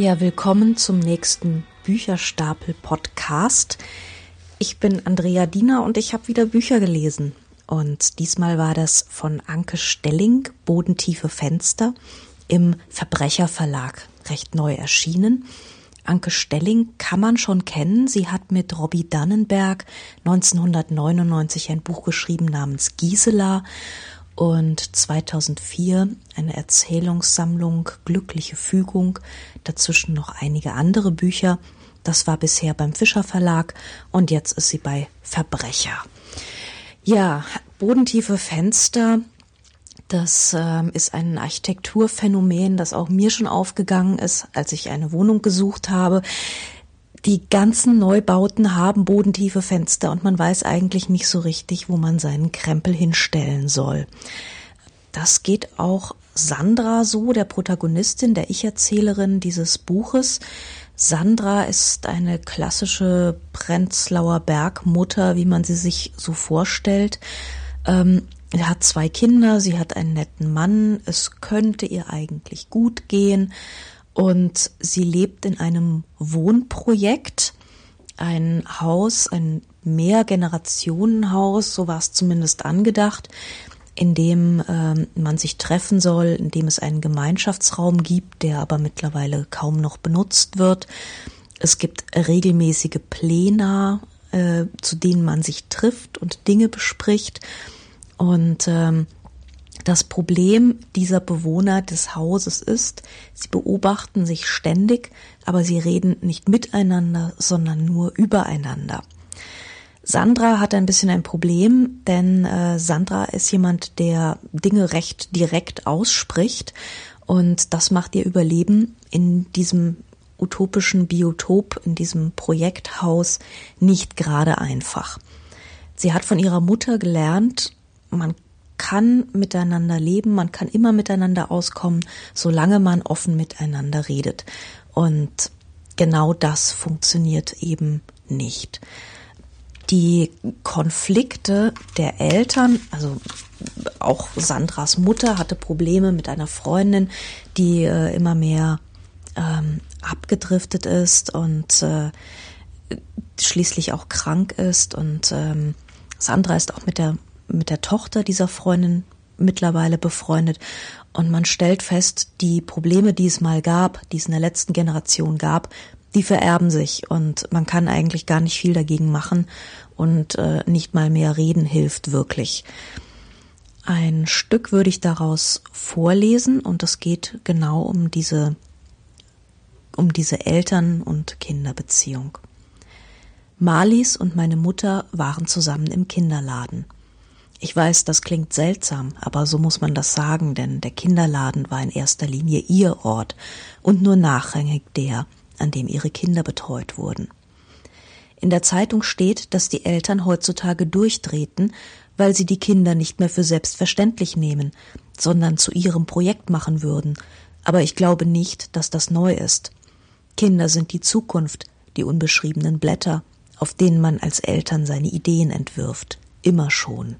Ja, willkommen zum nächsten Bücherstapel-Podcast. Ich bin Andrea Diener und ich habe wieder Bücher gelesen. Und diesmal war das von Anke Stelling, Bodentiefe Fenster, im Verbrecherverlag, recht neu erschienen. Anke Stelling kann man schon kennen. Sie hat mit Robbie Dannenberg 1999 ein Buch geschrieben namens Gisela und 2004 eine Erzählungssammlung Glückliche Fügung, dazwischen noch einige andere Bücher. Das war bisher beim Fischer Verlag und jetzt ist sie bei Verbrecher. Ja, bodentiefe Fenster, das äh, ist ein Architekturphänomen, das auch mir schon aufgegangen ist, als ich eine Wohnung gesucht habe. Die ganzen Neubauten haben bodentiefe Fenster und man weiß eigentlich nicht so richtig, wo man seinen Krempel hinstellen soll. Das geht auch Sandra so, der Protagonistin, der Ich-Erzählerin dieses Buches. Sandra ist eine klassische Prenzlauer Bergmutter, wie man sie sich so vorstellt. Ähm, sie hat zwei Kinder, sie hat einen netten Mann, es könnte ihr eigentlich gut gehen. Und sie lebt in einem Wohnprojekt, ein Haus, ein Mehrgenerationenhaus, so war es zumindest angedacht, in dem ähm, man sich treffen soll, in dem es einen Gemeinschaftsraum gibt, der aber mittlerweile kaum noch benutzt wird. Es gibt regelmäßige Pläne, äh, zu denen man sich trifft und Dinge bespricht. Und ähm, das Problem dieser Bewohner des Hauses ist, sie beobachten sich ständig, aber sie reden nicht miteinander, sondern nur übereinander. Sandra hat ein bisschen ein Problem, denn äh, Sandra ist jemand, der Dinge recht direkt ausspricht und das macht ihr Überleben in diesem utopischen Biotop, in diesem Projekthaus nicht gerade einfach. Sie hat von ihrer Mutter gelernt, man kann miteinander leben, man kann immer miteinander auskommen, solange man offen miteinander redet. Und genau das funktioniert eben nicht. Die Konflikte der Eltern, also auch Sandras Mutter hatte Probleme mit einer Freundin, die äh, immer mehr ähm, abgedriftet ist und äh, schließlich auch krank ist. Und ähm, Sandra ist auch mit der mit der Tochter dieser Freundin mittlerweile befreundet und man stellt fest, die Probleme, die es mal gab, die es in der letzten Generation gab, die vererben sich und man kann eigentlich gar nicht viel dagegen machen und äh, nicht mal mehr reden hilft wirklich. Ein Stück würde ich daraus vorlesen und es geht genau um diese um diese Eltern- und Kinderbeziehung. Marlies und meine Mutter waren zusammen im Kinderladen. Ich weiß, das klingt seltsam, aber so muss man das sagen, denn der Kinderladen war in erster Linie ihr Ort und nur nachrangig der, an dem ihre Kinder betreut wurden. In der Zeitung steht, dass die Eltern heutzutage durchdrehten, weil sie die Kinder nicht mehr für selbstverständlich nehmen, sondern zu ihrem Projekt machen würden, aber ich glaube nicht, dass das neu ist. Kinder sind die Zukunft, die unbeschriebenen Blätter, auf denen man als Eltern seine Ideen entwirft, immer schon.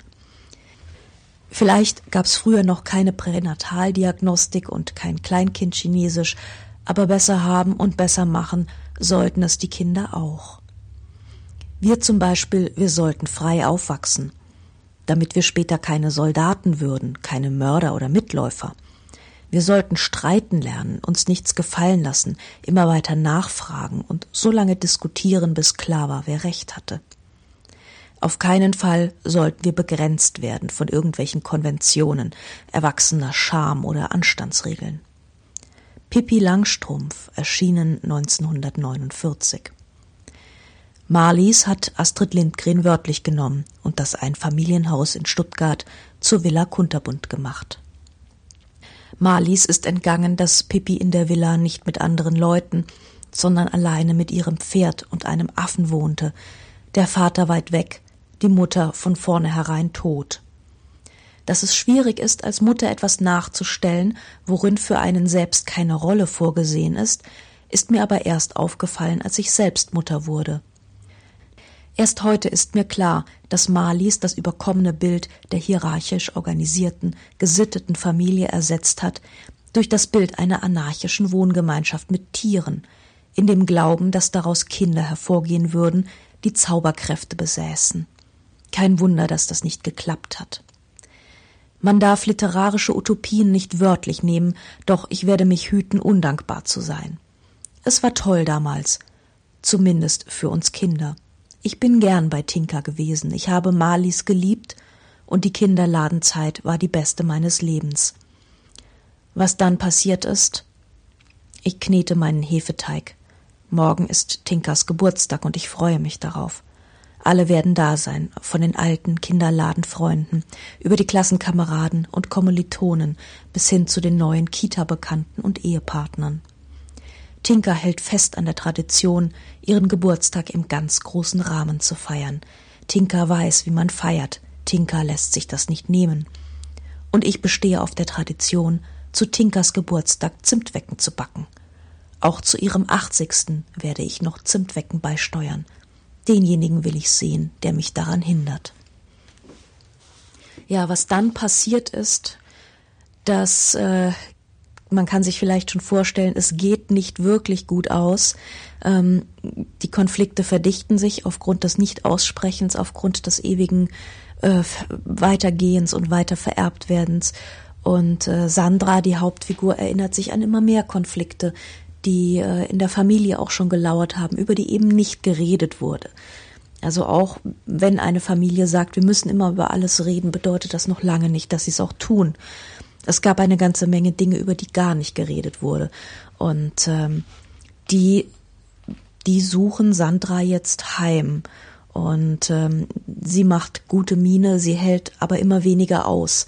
Vielleicht gab es früher noch keine Pränataldiagnostik und kein Kleinkindchinesisch, aber besser haben und besser machen sollten es die Kinder auch. Wir zum Beispiel, wir sollten frei aufwachsen, damit wir später keine Soldaten würden, keine Mörder oder Mitläufer. Wir sollten streiten lernen, uns nichts gefallen lassen, immer weiter nachfragen und so lange diskutieren, bis klar war, wer recht hatte. Auf keinen Fall sollten wir begrenzt werden von irgendwelchen Konventionen, erwachsener Scham oder Anstandsregeln. Pippi Langstrumpf, erschienen 1949. Marlies hat Astrid Lindgren wörtlich genommen und das Einfamilienhaus in Stuttgart zur Villa Kunterbund gemacht. Marlies ist entgangen, dass Pippi in der Villa nicht mit anderen Leuten, sondern alleine mit ihrem Pferd und einem Affen wohnte, der Vater weit weg, die Mutter von vornherein tot. Dass es schwierig ist, als Mutter etwas nachzustellen, worin für einen selbst keine Rolle vorgesehen ist, ist mir aber erst aufgefallen, als ich selbst Mutter wurde. Erst heute ist mir klar, dass Marlies das überkommene Bild der hierarchisch organisierten, gesitteten Familie ersetzt hat, durch das Bild einer anarchischen Wohngemeinschaft mit Tieren, in dem Glauben, dass daraus Kinder hervorgehen würden, die Zauberkräfte besäßen. Kein Wunder, dass das nicht geklappt hat. Man darf literarische Utopien nicht wörtlich nehmen, doch ich werde mich hüten, undankbar zu sein. Es war toll damals, zumindest für uns Kinder. Ich bin gern bei Tinka gewesen, ich habe Malis geliebt und die Kinderladenzeit war die beste meines Lebens. Was dann passiert ist? Ich knete meinen Hefeteig. Morgen ist Tinkas Geburtstag und ich freue mich darauf. Alle werden da sein, von den alten Kinderladenfreunden, über die Klassenkameraden und Kommilitonen bis hin zu den neuen Kita-Bekannten und Ehepartnern. Tinka hält fest an der Tradition, ihren Geburtstag im ganz großen Rahmen zu feiern. Tinka weiß, wie man feiert, Tinka lässt sich das nicht nehmen. Und ich bestehe auf der Tradition, zu Tinkas Geburtstag Zimtwecken zu backen. Auch zu ihrem achtzigsten werde ich noch Zimtwecken beisteuern. Denjenigen will ich sehen, der mich daran hindert. Ja, was dann passiert ist, dass äh, man kann sich vielleicht schon vorstellen, es geht nicht wirklich gut aus. Ähm, die Konflikte verdichten sich aufgrund des Nichtaussprechens, aufgrund des ewigen äh, Weitergehens und weiter Vererbtwerdens. Und äh, Sandra, die Hauptfigur, erinnert sich an immer mehr Konflikte, die äh, in der Familie auch schon gelauert haben, über die eben nicht geredet wurde. Also auch wenn eine Familie sagt, wir müssen immer über alles reden, bedeutet das noch lange nicht, dass sie es auch tun. Es gab eine ganze Menge Dinge, über die gar nicht geredet wurde. Und ähm, die, die suchen Sandra jetzt heim. Und ähm, sie macht gute Miene, sie hält aber immer weniger aus.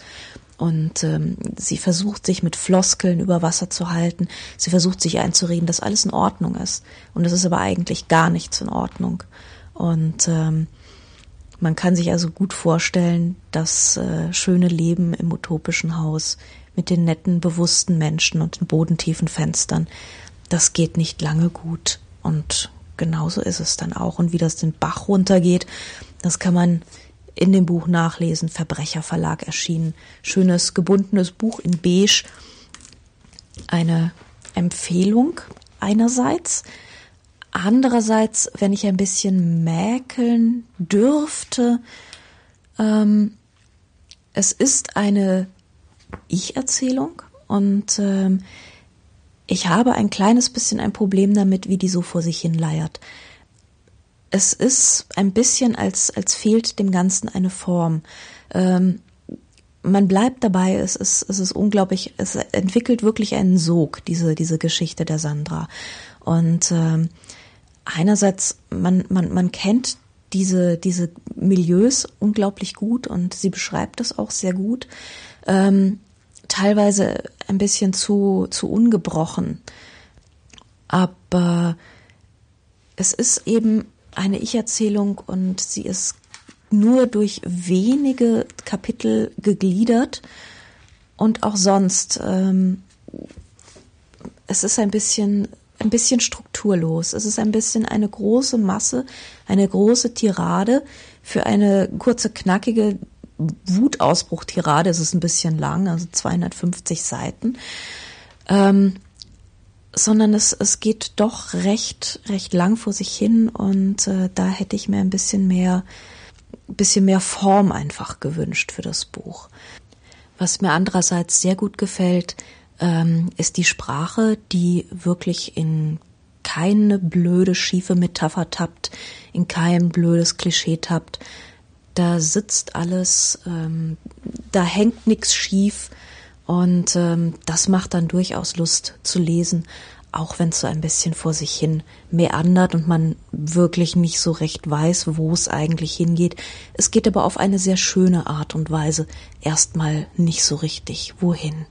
Und ähm, sie versucht sich mit Floskeln über Wasser zu halten. Sie versucht sich einzureden, dass alles in Ordnung ist. Und es ist aber eigentlich gar nichts in Ordnung. Und ähm, man kann sich also gut vorstellen, das äh, schöne Leben im utopischen Haus mit den netten, bewussten Menschen und den bodentiefen Fenstern, das geht nicht lange gut. Und genauso ist es dann auch. Und wie das den Bach runtergeht, das kann man in dem Buch nachlesen. Verbrecherverlag erschienen. Schönes gebundenes Buch in Beige. Eine Empfehlung einerseits. Andererseits, wenn ich ein bisschen mäkeln dürfte, ähm, es ist eine Ich-Erzählung und ähm, ich habe ein kleines bisschen ein Problem damit, wie die so vor sich hin leiert es ist ein bisschen, als, als fehlt dem Ganzen eine Form. Ähm, man bleibt dabei, es ist, es ist unglaublich, es entwickelt wirklich einen Sog, diese, diese Geschichte der Sandra. Und ähm, einerseits, man, man, man kennt diese, diese Milieus unglaublich gut und sie beschreibt es auch sehr gut. Ähm, teilweise ein bisschen zu, zu ungebrochen. Aber es ist eben eine Ich-Erzählung und sie ist nur durch wenige Kapitel gegliedert und auch sonst. Ähm, es ist ein bisschen ein bisschen strukturlos. Es ist ein bisschen eine große Masse, eine große Tirade für eine kurze, knackige Wutausbruch-Tirade. Es ist ein bisschen lang, also 250 Seiten. Ähm, sondern es, es geht doch recht, recht lang vor sich hin und äh, da hätte ich mir ein bisschen mehr, bisschen mehr Form einfach gewünscht für das Buch. Was mir andererseits sehr gut gefällt, ähm, ist die Sprache, die wirklich in keine blöde, schiefe Metapher tappt, in kein blödes Klischee tappt. Da sitzt alles, ähm, da hängt nichts schief, und ähm, das macht dann durchaus Lust zu lesen, auch wenn es so ein bisschen vor sich hin meandert und man wirklich nicht so recht weiß, wo es eigentlich hingeht. Es geht aber auf eine sehr schöne Art und Weise erstmal nicht so richtig wohin.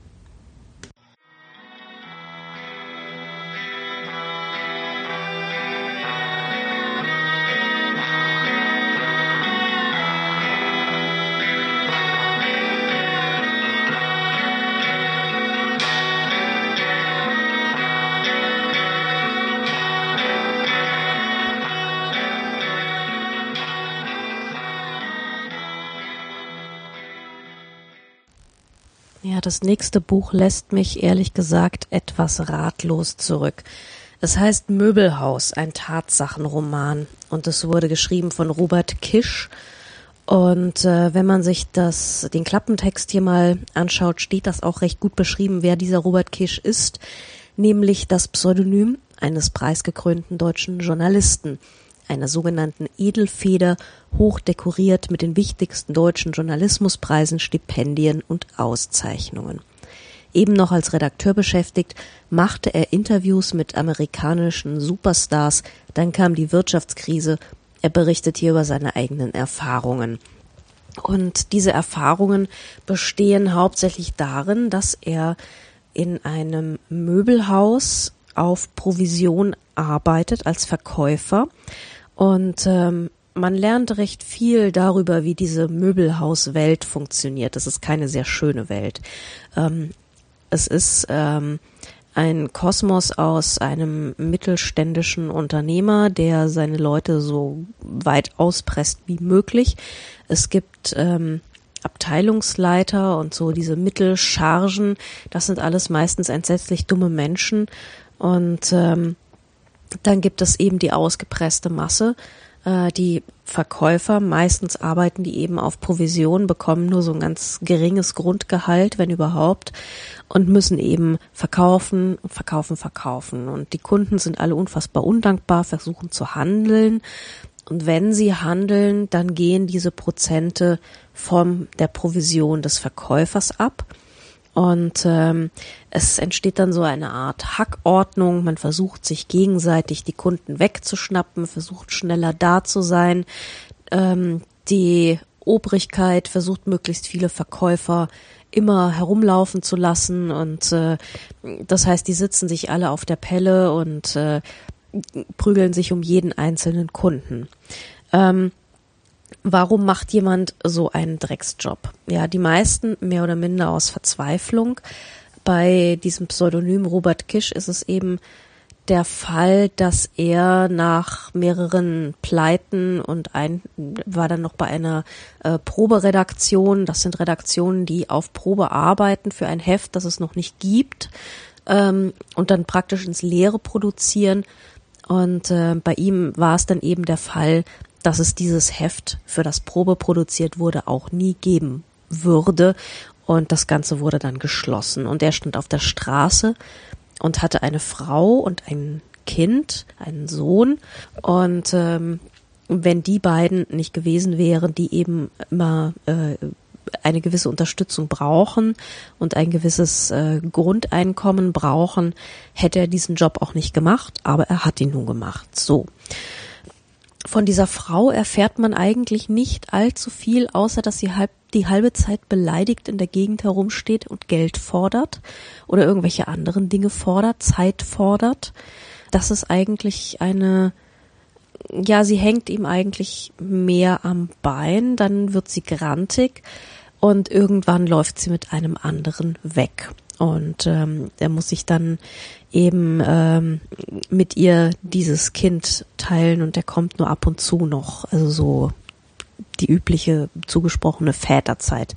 Das nächste Buch lässt mich ehrlich gesagt etwas ratlos zurück. Es heißt Möbelhaus, ein Tatsachenroman und es wurde geschrieben von Robert Kisch. Und äh, wenn man sich das, den Klappentext hier mal anschaut, steht das auch recht gut beschrieben, wer dieser Robert Kisch ist, nämlich das Pseudonym eines preisgekrönten deutschen Journalisten, einer sogenannten Edelfeder, hochdekoriert mit den wichtigsten deutschen Journalismuspreisen, Stipendien und Auszeichnungen. Eben noch als Redakteur beschäftigt, machte er Interviews mit amerikanischen Superstars, dann kam die Wirtschaftskrise, er berichtet hier über seine eigenen Erfahrungen. Und diese Erfahrungen bestehen hauptsächlich darin, dass er in einem Möbelhaus auf Provision arbeitet als Verkäufer und ähm, man lernt recht viel darüber, wie diese Möbelhauswelt funktioniert. Das ist keine sehr schöne Welt. Ähm, es ist ähm, ein Kosmos aus einem mittelständischen Unternehmer, der seine Leute so weit auspresst wie möglich. Es gibt ähm, Abteilungsleiter und so diese Mittelchargen. Das sind alles meistens entsetzlich dumme Menschen. Und ähm, dann gibt es eben die ausgepresste Masse, äh, die Verkäufer, meistens arbeiten die eben auf Provision, bekommen nur so ein ganz geringes Grundgehalt, wenn überhaupt, und müssen eben verkaufen, verkaufen, verkaufen. Und die Kunden sind alle unfassbar undankbar, versuchen zu handeln. Und wenn sie handeln, dann gehen diese Prozente von der Provision des Verkäufers ab. Und ähm, es entsteht dann so eine Art Hackordnung. Man versucht sich gegenseitig die Kunden wegzuschnappen, versucht schneller da zu sein. Ähm, die Obrigkeit versucht möglichst viele Verkäufer immer herumlaufen zu lassen und äh, das heißt, die sitzen sich alle auf der Pelle und äh, prügeln sich um jeden einzelnen Kunden. Ähm, warum macht jemand so einen Drecksjob? Ja, die meisten mehr oder minder aus Verzweiflung. Bei diesem Pseudonym Robert Kisch ist es eben der Fall, dass er nach mehreren Pleiten und ein war dann noch bei einer äh, Proberedaktion, das sind Redaktionen, die auf Probe arbeiten für ein Heft, das es noch nicht gibt ähm, und dann praktisch ins Leere produzieren. Und äh, bei ihm war es dann eben der Fall, dass es dieses Heft, für das Probe produziert wurde, auch nie geben würde. Und das Ganze wurde dann geschlossen. Und er stand auf der Straße und hatte eine Frau und ein Kind, einen Sohn. Und ähm, wenn die beiden nicht gewesen wären, die eben immer äh, eine gewisse Unterstützung brauchen und ein gewisses äh, Grundeinkommen brauchen, hätte er diesen Job auch nicht gemacht, aber er hat ihn nun gemacht. So von dieser Frau erfährt man eigentlich nicht allzu viel, außer dass sie halb, die halbe Zeit beleidigt in der Gegend herumsteht und Geld fordert oder irgendwelche anderen Dinge fordert, Zeit fordert. Das ist eigentlich eine, ja, sie hängt ihm eigentlich mehr am Bein, dann wird sie grantig und irgendwann läuft sie mit einem anderen weg. Und ähm, er muss sich dann eben ähm, mit ihr dieses Kind teilen und der kommt nur ab und zu noch, also so die übliche zugesprochene Väterzeit.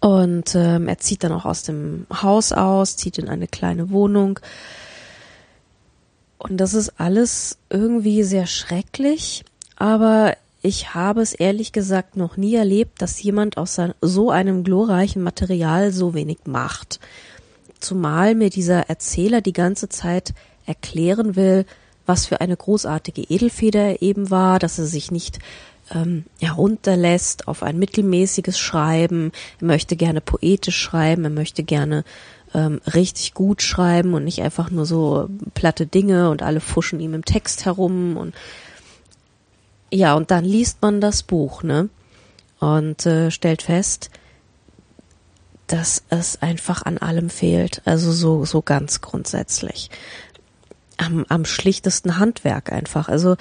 Und ähm, er zieht dann auch aus dem Haus aus, zieht in eine kleine Wohnung. Und das ist alles irgendwie sehr schrecklich, aber ich habe es ehrlich gesagt noch nie erlebt, dass jemand aus so einem glorreichen Material so wenig macht. Zumal mir dieser Erzähler die ganze Zeit erklären will, was für eine großartige Edelfeder er eben war, dass er sich nicht ähm, herunterlässt auf ein mittelmäßiges Schreiben. Er möchte gerne poetisch schreiben, er möchte gerne ähm, richtig gut schreiben und nicht einfach nur so platte Dinge und alle fuschen ihm im Text herum und ja, und dann liest man das Buch, ne? Und äh, stellt fest, dass es einfach an allem fehlt. Also so, so ganz grundsätzlich. Am, am schlichtesten Handwerk einfach. Also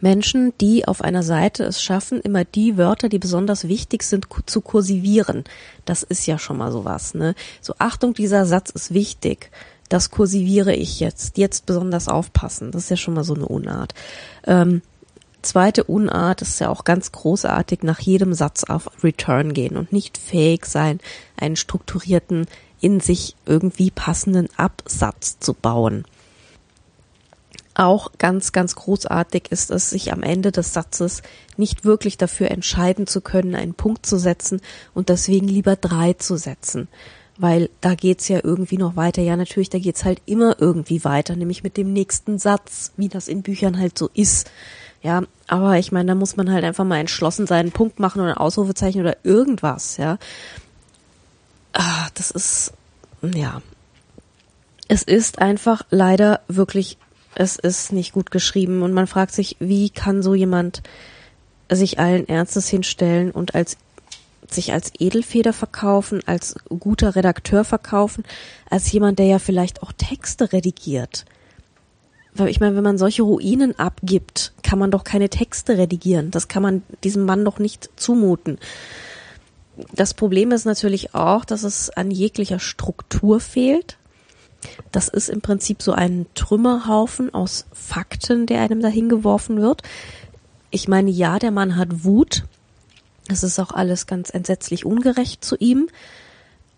Menschen, die auf einer Seite es schaffen, immer die Wörter, die besonders wichtig sind, zu kursivieren. Das ist ja schon mal sowas, ne? So, Achtung, dieser Satz ist wichtig. Das kursiviere ich jetzt. Jetzt besonders aufpassen. Das ist ja schon mal so eine Unart. Ähm, Zweite Unart ist ja auch ganz großartig nach jedem Satz auf Return gehen und nicht fähig sein, einen strukturierten, in sich irgendwie passenden Absatz zu bauen. Auch ganz, ganz großartig ist es, sich am Ende des Satzes nicht wirklich dafür entscheiden zu können, einen Punkt zu setzen und deswegen lieber drei zu setzen. Weil da geht's ja irgendwie noch weiter. Ja, natürlich, da geht's halt immer irgendwie weiter, nämlich mit dem nächsten Satz, wie das in Büchern halt so ist. Ja, aber ich meine, da muss man halt einfach mal entschlossen sein, einen Punkt machen oder ein Ausrufezeichen oder irgendwas, ja. Ah, das ist, ja. Es ist einfach leider wirklich es ist nicht gut geschrieben und man fragt sich, wie kann so jemand sich allen Ernstes hinstellen und als sich als Edelfeder verkaufen, als guter Redakteur verkaufen, als jemand, der ja vielleicht auch Texte redigiert. Weil ich meine, wenn man solche Ruinen abgibt, kann man doch keine Texte redigieren. Das kann man diesem Mann doch nicht zumuten. Das Problem ist natürlich auch, dass es an jeglicher Struktur fehlt. Das ist im Prinzip so ein Trümmerhaufen aus Fakten, der einem dahin geworfen wird. Ich meine, ja, der Mann hat Wut. Es ist auch alles ganz entsetzlich ungerecht zu ihm.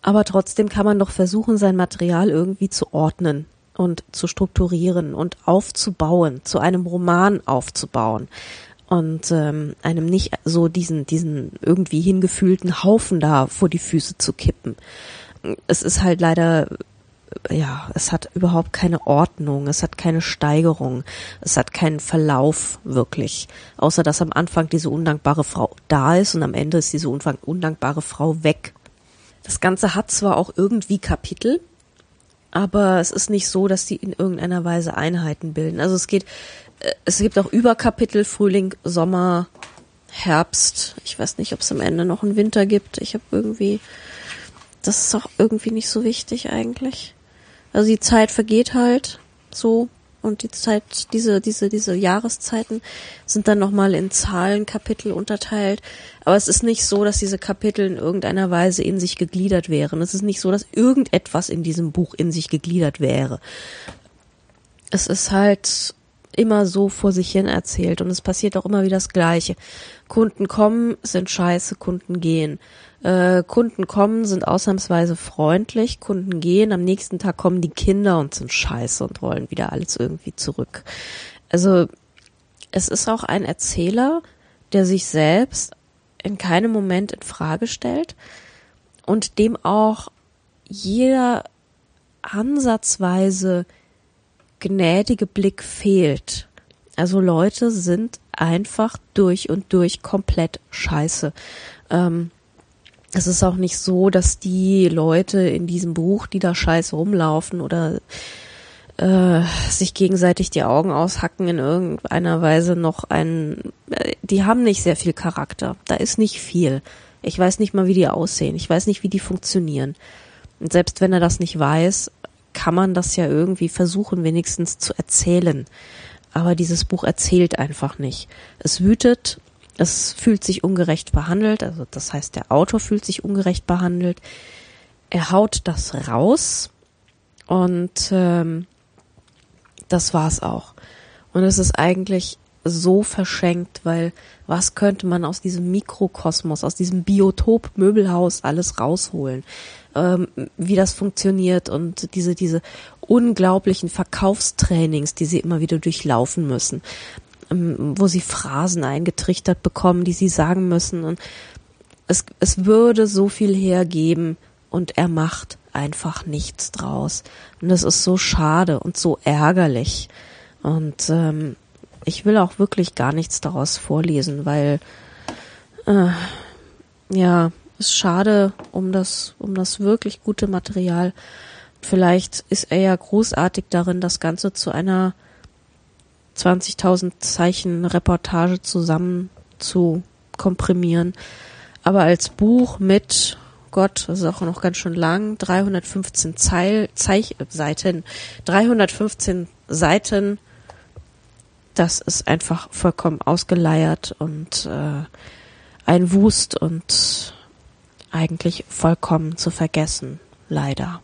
Aber trotzdem kann man doch versuchen, sein Material irgendwie zu ordnen und zu strukturieren und aufzubauen, zu einem Roman aufzubauen und ähm, einem nicht so diesen diesen irgendwie hingefühlten Haufen da vor die Füße zu kippen. Es ist halt leider ja, es hat überhaupt keine Ordnung, es hat keine Steigerung, es hat keinen Verlauf wirklich, außer dass am Anfang diese undankbare Frau da ist und am Ende ist diese undankbare Frau weg. Das Ganze hat zwar auch irgendwie Kapitel, aber es ist nicht so, dass die in irgendeiner Weise Einheiten bilden. Also es geht, äh, es gibt auch Überkapitel, Frühling, Sommer, Herbst. Ich weiß nicht, ob es am Ende noch einen Winter gibt. Ich habe irgendwie, das ist auch irgendwie nicht so wichtig eigentlich. Also die Zeit vergeht halt so und die Zeit, diese, diese, diese Jahreszeiten sind dann nochmal in Zahlenkapitel unterteilt. Aber es ist nicht so, dass diese Kapitel in irgendeiner Weise in sich gegliedert wären. Es ist nicht so, dass irgendetwas in diesem Buch in sich gegliedert wäre. Es ist halt immer so vor sich hin erzählt und es passiert auch immer wieder das Gleiche. Kunden kommen, sind scheiße, Kunden gehen. Äh, Kunden kommen, sind ausnahmsweise freundlich, Kunden gehen, am nächsten Tag kommen die Kinder und sind scheiße und wollen wieder alles irgendwie zurück. Also es ist auch ein Erzähler, der sich selbst in keinem Moment in Frage stellt und dem auch jeder ansatzweise gnädige Blick fehlt. Also Leute sind einfach durch und durch komplett scheiße. Ähm, es ist auch nicht so, dass die Leute in diesem Buch, die da scheiße rumlaufen oder äh, sich gegenseitig die Augen aushacken in irgendeiner Weise noch ein, äh, die haben nicht sehr viel Charakter. Da ist nicht viel. Ich weiß nicht mal, wie die aussehen. Ich weiß nicht, wie die funktionieren. Und selbst wenn er das nicht weiß, kann man das ja irgendwie versuchen, wenigstens zu erzählen. Aber dieses Buch erzählt einfach nicht. Es wütet es fühlt sich ungerecht behandelt, also das heißt, der Autor fühlt sich ungerecht behandelt. Er haut das raus und ähm, das war's auch. Und es ist eigentlich so verschenkt, weil was könnte man aus diesem Mikrokosmos, aus diesem Biotop Möbelhaus alles rausholen? Ähm, wie das funktioniert und diese, diese unglaublichen Verkaufstrainings, die sie immer wieder durchlaufen müssen. Ähm, wo sie Phrasen eingetrichtert bekommen, die sie sagen müssen. Und es, es würde so viel hergeben und er macht einfach nichts draus. Und das ist so schade und so ärgerlich. Und ähm, ich will auch wirklich gar nichts daraus vorlesen, weil äh, ja, ist schade um das, um das wirklich gute Material. Vielleicht ist er ja großartig darin, das Ganze zu einer 20.000 Zeichen Reportage zusammen zu komprimieren. Aber als Buch mit, Gott, das ist auch noch ganz schön lang, 315 Zeil, Zeich, Seiten, 315 Seiten, das ist einfach vollkommen ausgeleiert und äh, ein Wust und eigentlich vollkommen zu vergessen, leider.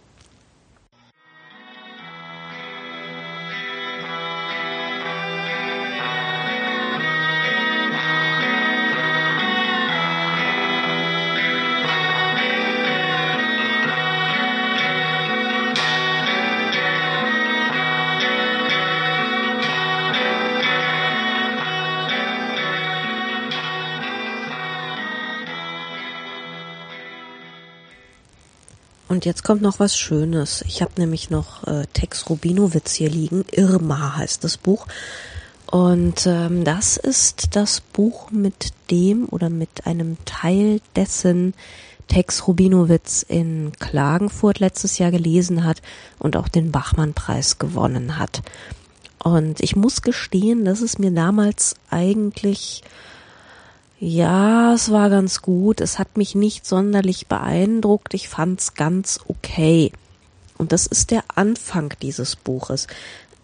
Und jetzt kommt noch was Schönes. Ich habe nämlich noch äh, Tex Rubinowitz hier liegen. Irma heißt das Buch. Und ähm, das ist das Buch mit dem oder mit einem Teil dessen Tex Rubinowitz in Klagenfurt letztes Jahr gelesen hat und auch den Bachmann-Preis gewonnen hat. Und ich muss gestehen, dass es mir damals eigentlich ja, es war ganz gut. Es hat mich nicht sonderlich beeindruckt. Ich fand's ganz okay. Und das ist der Anfang dieses Buches.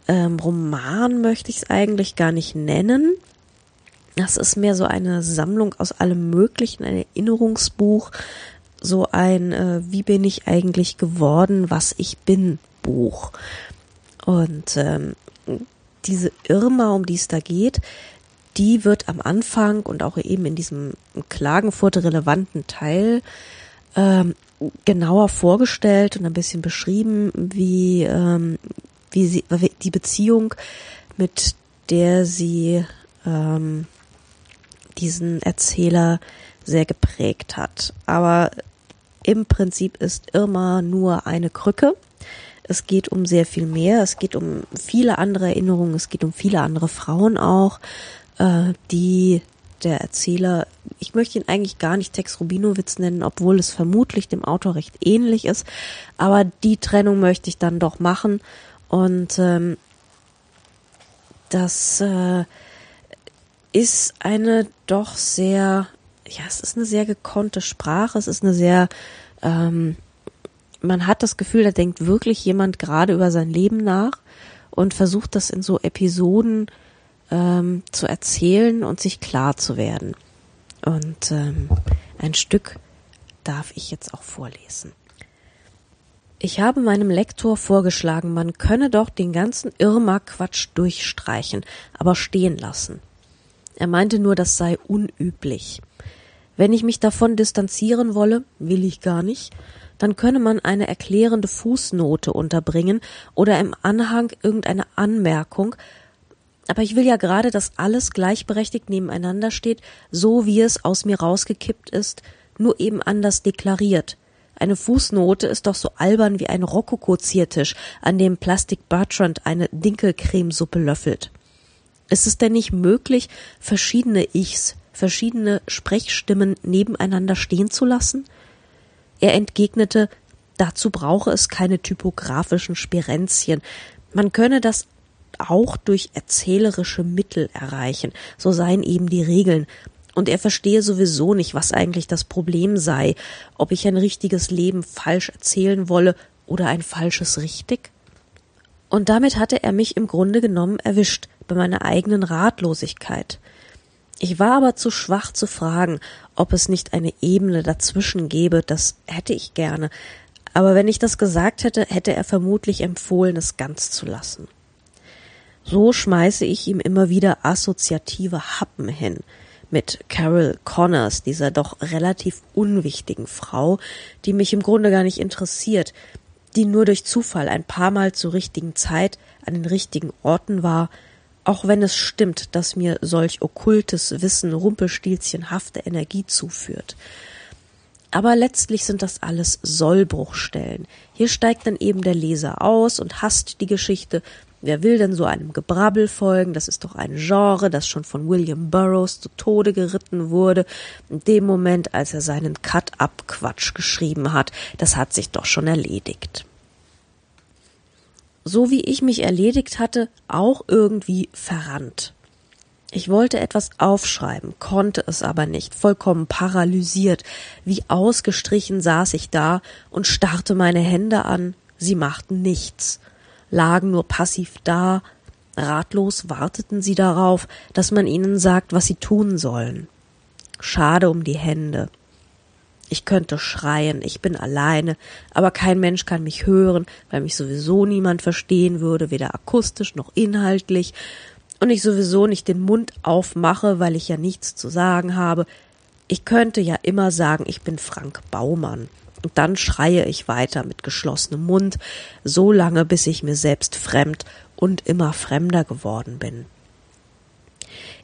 Ähm, Roman möchte ich es eigentlich gar nicht nennen. Das ist mehr so eine Sammlung aus allem Möglichen, ein Erinnerungsbuch, so ein äh, Wie bin ich eigentlich geworden, was ich bin Buch. Und ähm, diese Irma, um die es da geht, die wird am Anfang und auch eben in diesem Klagenfurt relevanten Teil ähm, genauer vorgestellt und ein bisschen beschrieben, wie, ähm, wie sie die Beziehung, mit der sie ähm, diesen Erzähler sehr geprägt hat. Aber im Prinzip ist Irma nur eine Krücke. Es geht um sehr viel mehr. Es geht um viele andere Erinnerungen. Es geht um viele andere Frauen auch äh, die der Erzähler, ich möchte ihn eigentlich gar nicht Tex Rubinowitz nennen, obwohl es vermutlich dem Autor recht ähnlich ist, aber die Trennung möchte ich dann doch machen und ähm, das äh, ist eine doch sehr, ja, es ist eine sehr gekonnte Sprache, es ist eine sehr, ähm, man hat das Gefühl, da denkt wirklich jemand gerade über sein Leben nach und versucht das in so Episoden ähm, zu erzählen und sich klar zu werden. Und ähm, ein Stück darf ich jetzt auch vorlesen. Ich habe meinem Lektor vorgeschlagen, man könne doch den ganzen Irma-Quatsch durchstreichen, aber stehen lassen. Er meinte nur, das sei unüblich. Wenn ich mich davon distanzieren wolle, will ich gar nicht, dann könne man eine erklärende Fußnote unterbringen oder im Anhang irgendeine Anmerkung, aber ich will ja gerade, dass alles gleichberechtigt nebeneinander steht, so wie es aus mir rausgekippt ist, nur eben anders deklariert. Eine Fußnote ist doch so albern wie ein Rokoko-Ziertisch, an dem Plastic Bertrand eine Dinkelcremesuppe löffelt. Ist es denn nicht möglich, verschiedene Ichs, verschiedene Sprechstimmen nebeneinander stehen zu lassen? Er entgegnete, dazu brauche es keine typografischen Spirenzchen. Man könne das auch durch erzählerische Mittel erreichen. So seien eben die Regeln. Und er verstehe sowieso nicht, was eigentlich das Problem sei, ob ich ein richtiges Leben falsch erzählen wolle oder ein falsches richtig. Und damit hatte er mich im Grunde genommen erwischt bei meiner eigenen Ratlosigkeit. Ich war aber zu schwach zu fragen, ob es nicht eine Ebene dazwischen gebe, das hätte ich gerne, aber wenn ich das gesagt hätte, hätte er vermutlich empfohlen, es ganz zu lassen. So schmeiße ich ihm immer wieder assoziative Happen hin mit Carol Connors, dieser doch relativ unwichtigen Frau, die mich im Grunde gar nicht interessiert, die nur durch Zufall ein paar Mal zur richtigen Zeit an den richtigen Orten war, auch wenn es stimmt, dass mir solch okkultes Wissen rumpelstilzchenhafte Energie zuführt. Aber letztlich sind das alles Sollbruchstellen. Hier steigt dann eben der Leser aus und hasst die Geschichte Wer will denn so einem Gebrabbel folgen? Das ist doch ein Genre, das schon von William Burroughs zu Tode geritten wurde. In dem Moment, als er seinen Cut-up-Quatsch geschrieben hat, das hat sich doch schon erledigt. So wie ich mich erledigt hatte, auch irgendwie verrannt. Ich wollte etwas aufschreiben, konnte es aber nicht, vollkommen paralysiert. Wie ausgestrichen saß ich da und starrte meine Hände an. Sie machten nichts lagen nur passiv da, ratlos warteten sie darauf, dass man ihnen sagt, was sie tun sollen. Schade um die Hände. Ich könnte schreien, ich bin alleine, aber kein Mensch kann mich hören, weil mich sowieso niemand verstehen würde, weder akustisch noch inhaltlich, und ich sowieso nicht den Mund aufmache, weil ich ja nichts zu sagen habe. Ich könnte ja immer sagen, ich bin Frank Baumann. Und dann schreie ich weiter mit geschlossenem Mund, so lange, bis ich mir selbst fremd und immer fremder geworden bin.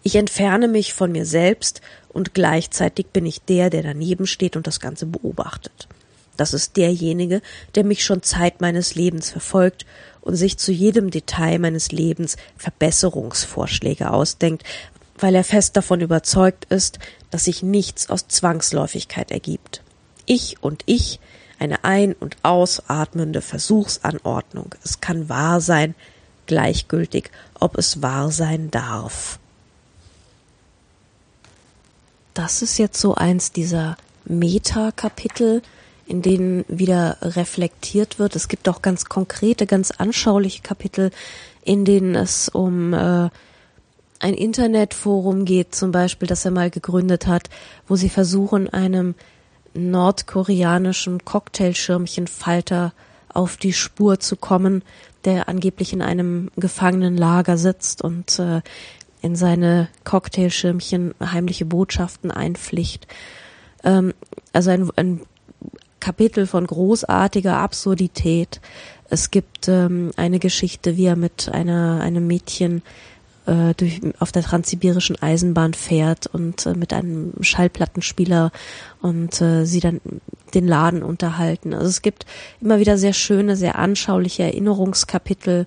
Ich entferne mich von mir selbst und gleichzeitig bin ich der, der daneben steht und das Ganze beobachtet. Das ist derjenige, der mich schon Zeit meines Lebens verfolgt und sich zu jedem Detail meines Lebens Verbesserungsvorschläge ausdenkt, weil er fest davon überzeugt ist, dass sich nichts aus Zwangsläufigkeit ergibt. Ich und ich, eine ein- und ausatmende Versuchsanordnung. Es kann wahr sein, gleichgültig, ob es wahr sein darf. Das ist jetzt so eins dieser Meta-Kapitel, in denen wieder reflektiert wird. Es gibt auch ganz konkrete, ganz anschauliche Kapitel, in denen es um äh, ein Internetforum geht, zum Beispiel, das er mal gegründet hat, wo sie versuchen, einem nordkoreanischen Cocktailschirmchenfalter auf die Spur zu kommen, der angeblich in einem Gefangenenlager sitzt und äh, in seine Cocktailschirmchen heimliche Botschaften einpflicht. Ähm, also ein, ein Kapitel von großartiger Absurdität. Es gibt ähm, eine Geschichte, wie er mit einer einem Mädchen äh, durch, auf der transsibirischen Eisenbahn fährt und äh, mit einem Schallplattenspieler und äh, sie dann den Laden unterhalten. Also es gibt immer wieder sehr schöne, sehr anschauliche Erinnerungskapitel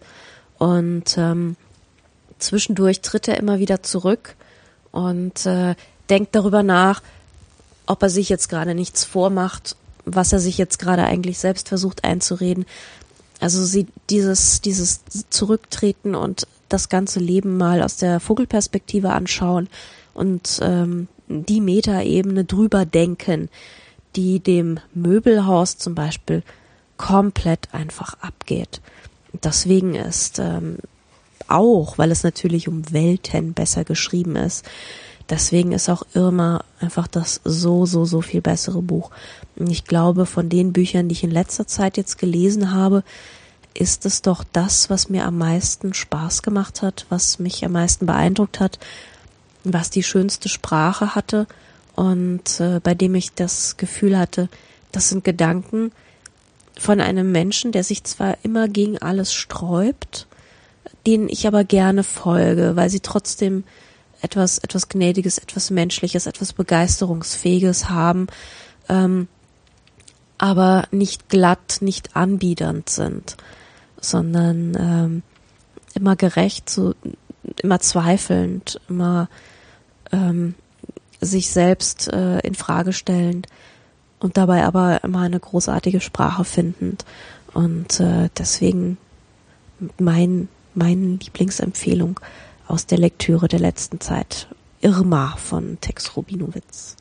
und ähm, zwischendurch tritt er immer wieder zurück und äh, denkt darüber nach, ob er sich jetzt gerade nichts vormacht was er sich jetzt gerade eigentlich selbst versucht einzureden. Also sie dieses dieses Zurücktreten und das ganze Leben mal aus der Vogelperspektive anschauen und ähm, die Metaebene drüber denken, die dem Möbelhaus zum Beispiel komplett einfach abgeht. Deswegen ist ähm, auch, weil es natürlich um Welten besser geschrieben ist, deswegen ist auch Irma einfach das so, so, so viel bessere Buch. Ich glaube, von den Büchern, die ich in letzter Zeit jetzt gelesen habe, ist es doch das, was mir am meisten Spaß gemacht hat, was mich am meisten beeindruckt hat, was die schönste Sprache hatte und äh, bei dem ich das Gefühl hatte, das sind Gedanken von einem Menschen, der sich zwar immer gegen alles sträubt, denen ich aber gerne folge, weil sie trotzdem etwas, etwas Gnädiges, etwas Menschliches, etwas Begeisterungsfähiges haben, ähm, aber nicht glatt, nicht anbiedernd sind, sondern ähm, immer gerecht, so, immer zweifelnd, immer ähm, sich selbst äh, in Frage stellend und dabei aber immer eine großartige Sprache findend. Und äh, deswegen mein, meine Lieblingsempfehlung aus der Lektüre der letzten Zeit. Irma von Tex Rubinowitz.